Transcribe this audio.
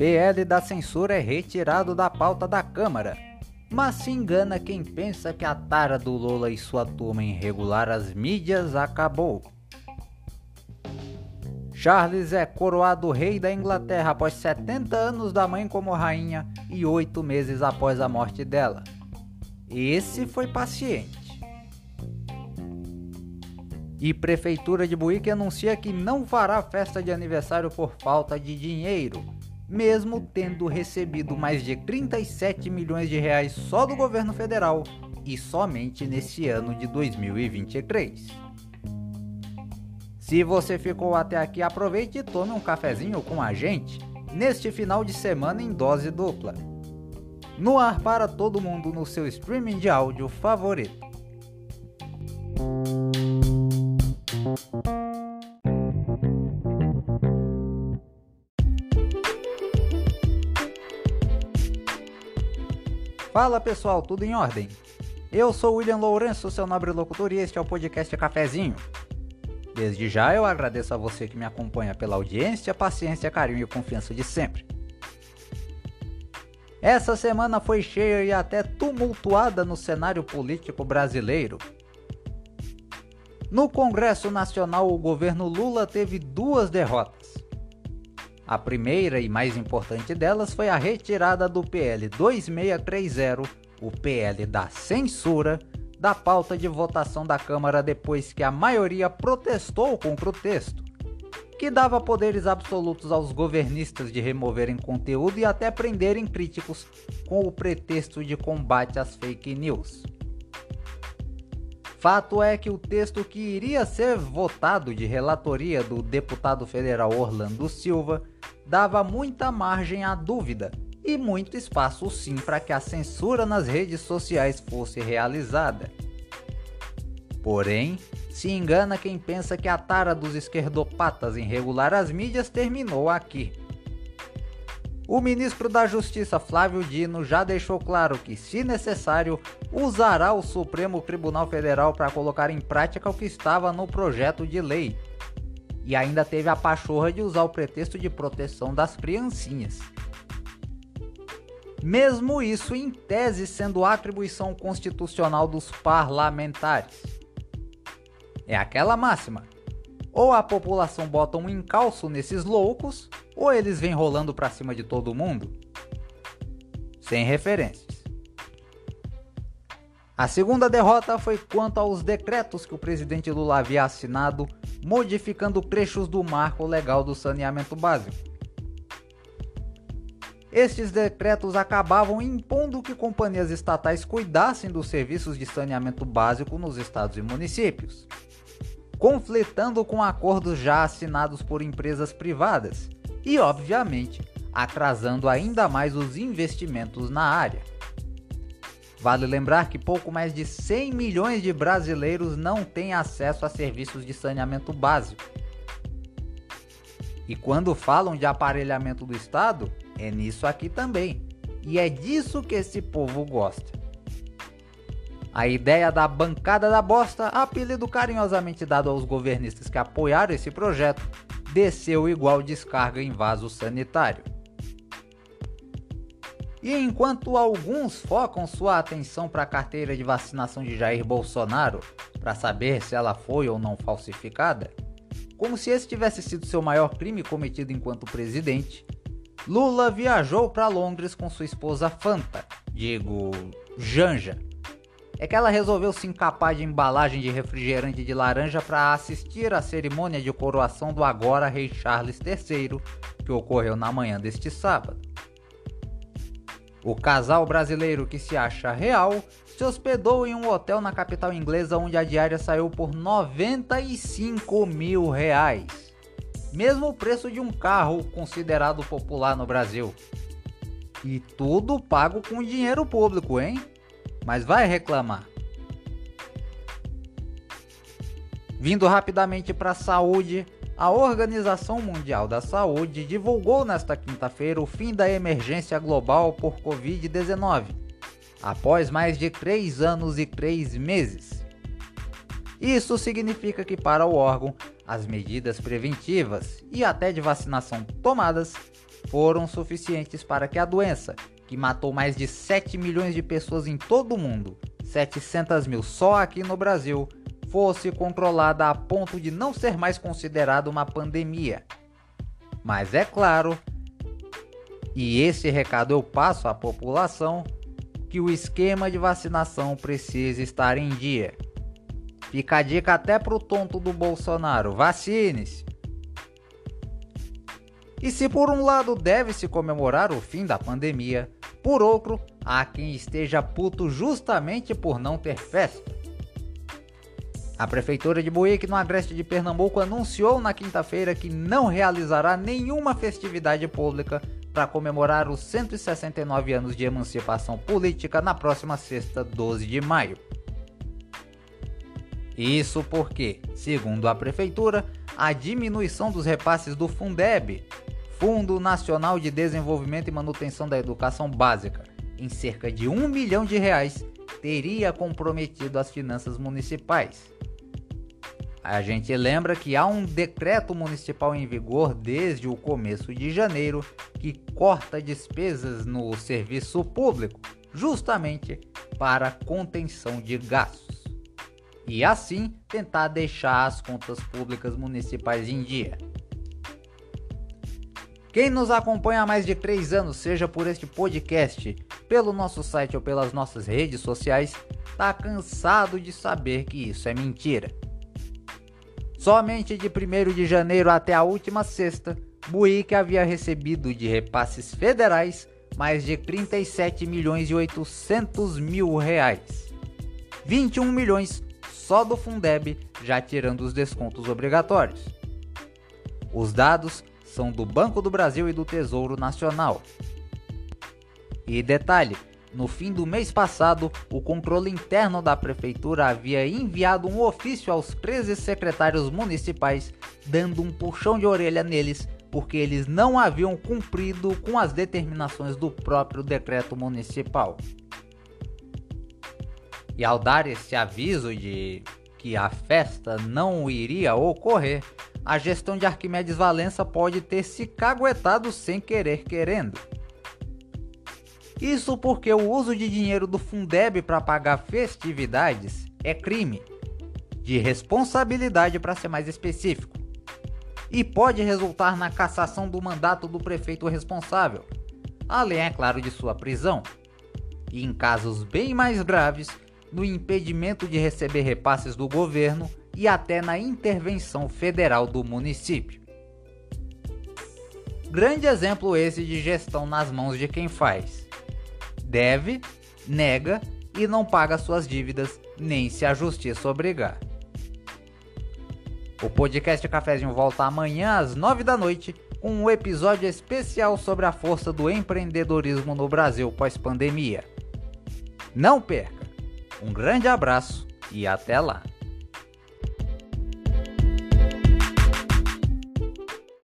PL da censura é retirado da pauta da Câmara. Mas se engana quem pensa que a tara do Lula e sua turma em regular as mídias acabou. Charles é coroado rei da Inglaterra após 70 anos da mãe como rainha e 8 meses após a morte dela. Esse foi paciente. E Prefeitura de Buíque anuncia que não fará festa de aniversário por falta de dinheiro mesmo tendo recebido mais de 37 milhões de reais só do governo federal e somente nesse ano de 2023. Se você ficou até aqui, aproveite e tome um cafezinho com a gente neste final de semana em dose dupla. No ar para todo mundo no seu streaming de áudio favorito. Fala pessoal, tudo em ordem? Eu sou William Lourenço, seu nobre locutor, e este é o podcast Cafezinho. Desde já eu agradeço a você que me acompanha pela audiência, paciência, carinho e confiança de sempre. Essa semana foi cheia e até tumultuada no cenário político brasileiro. No Congresso Nacional, o governo Lula teve duas derrotas. A primeira e mais importante delas foi a retirada do PL 2630, o PL da censura, da pauta de votação da Câmara depois que a maioria protestou contra o texto, que dava poderes absolutos aos governistas de removerem conteúdo e até prenderem críticos com o pretexto de combate às fake news. Fato é que o texto que iria ser votado de relatoria do deputado federal Orlando Silva dava muita margem à dúvida e muito espaço sim para que a censura nas redes sociais fosse realizada. Porém, se engana quem pensa que a tara dos esquerdopatas em regular as mídias terminou aqui. O ministro da Justiça Flávio Dino já deixou claro que, se necessário, usará o Supremo Tribunal Federal para colocar em prática o que estava no projeto de lei e ainda teve a pachorra de usar o pretexto de proteção das criancinhas. Mesmo isso em tese sendo atribuição constitucional dos parlamentares. É aquela máxima. Ou a população bota um encalço nesses loucos, ou eles vêm rolando para cima de todo mundo. Sem referências. A segunda derrota foi quanto aos decretos que o presidente Lula havia assinado modificando trechos do marco legal do saneamento básico. Estes decretos acabavam impondo que companhias estatais cuidassem dos serviços de saneamento básico nos estados e municípios, conflitando com acordos já assinados por empresas privadas e, obviamente, atrasando ainda mais os investimentos na área. Vale lembrar que pouco mais de 100 milhões de brasileiros não têm acesso a serviços de saneamento básico. E quando falam de aparelhamento do Estado, é nisso aqui também. E é disso que esse povo gosta. A ideia da bancada da bosta, apelido carinhosamente dado aos governistas que apoiaram esse projeto, desceu igual descarga em vaso sanitário. E enquanto alguns focam sua atenção para a carteira de vacinação de Jair Bolsonaro para saber se ela foi ou não falsificada, como se esse tivesse sido seu maior crime cometido enquanto presidente, Lula viajou para Londres com sua esposa Fanta, digo, Janja. É que ela resolveu se encapar de embalagem de refrigerante de laranja para assistir à cerimônia de coroação do agora rei Charles III, que ocorreu na manhã deste sábado. O casal brasileiro que se acha real se hospedou em um hotel na capital inglesa onde a diária saiu por 95 mil reais. Mesmo o preço de um carro considerado popular no Brasil. E tudo pago com dinheiro público, hein? Mas vai reclamar. Vindo rapidamente para a saúde, a Organização Mundial da Saúde divulgou nesta quinta-feira o fim da emergência global por Covid-19, após mais de 3 anos e 3 meses. Isso significa que, para o órgão, as medidas preventivas e até de vacinação tomadas foram suficientes para que a doença, que matou mais de 7 milhões de pessoas em todo o mundo, 700 mil só aqui no Brasil, fosse controlada a ponto de não ser mais considerada uma pandemia. Mas é claro, e esse recado eu passo à população, que o esquema de vacinação precisa estar em dia. Fica a dica até pro tonto do Bolsonaro: vacine-se. E se por um lado deve-se comemorar o fim da pandemia, por outro, há quem esteja puto justamente por não ter festa. A Prefeitura de Buíque, no Agreste de Pernambuco, anunciou na quinta-feira que não realizará nenhuma festividade pública para comemorar os 169 anos de emancipação política na próxima sexta, 12 de maio. Isso porque, segundo a prefeitura, a diminuição dos repasses do Fundeb, Fundo Nacional de Desenvolvimento e Manutenção da Educação Básica, em cerca de um milhão de reais, teria comprometido as finanças municipais. A gente lembra que há um decreto municipal em vigor desde o começo de janeiro que corta despesas no serviço público, justamente para contenção de gastos e assim tentar deixar as contas públicas municipais em dia. Quem nos acompanha há mais de 3 anos, seja por este podcast, pelo nosso site ou pelas nossas redes sociais, está cansado de saber que isso é mentira. Somente de 1 de janeiro até a última sexta, Buíque havia recebido de repasses federais mais de 37 milhões e 800 mil reais. 21 milhões só do Fundeb, já tirando os descontos obrigatórios. Os dados são do Banco do Brasil e do Tesouro Nacional. E detalhe: no fim do mês passado, o controle interno da prefeitura havia enviado um ofício aos 13 secretários municipais, dando um puxão de orelha neles porque eles não haviam cumprido com as determinações do próprio decreto municipal. E ao dar esse aviso de que a festa não iria ocorrer, a gestão de Arquimedes Valença pode ter se caguetado sem querer querendo. Isso porque o uso de dinheiro do Fundeb para pagar festividades é crime, de responsabilidade para ser mais específico, e pode resultar na cassação do mandato do prefeito responsável, além, é claro, de sua prisão. E em casos bem mais graves, no impedimento de receber repasses do governo e até na intervenção federal do município. Grande exemplo esse de gestão nas mãos de quem faz. Deve, nega e não paga suas dívidas, nem se a justiça obrigar. O podcast Cafézinho volta amanhã às 9 da noite com um episódio especial sobre a força do empreendedorismo no Brasil pós-pandemia. Não perca! Um grande abraço e até lá!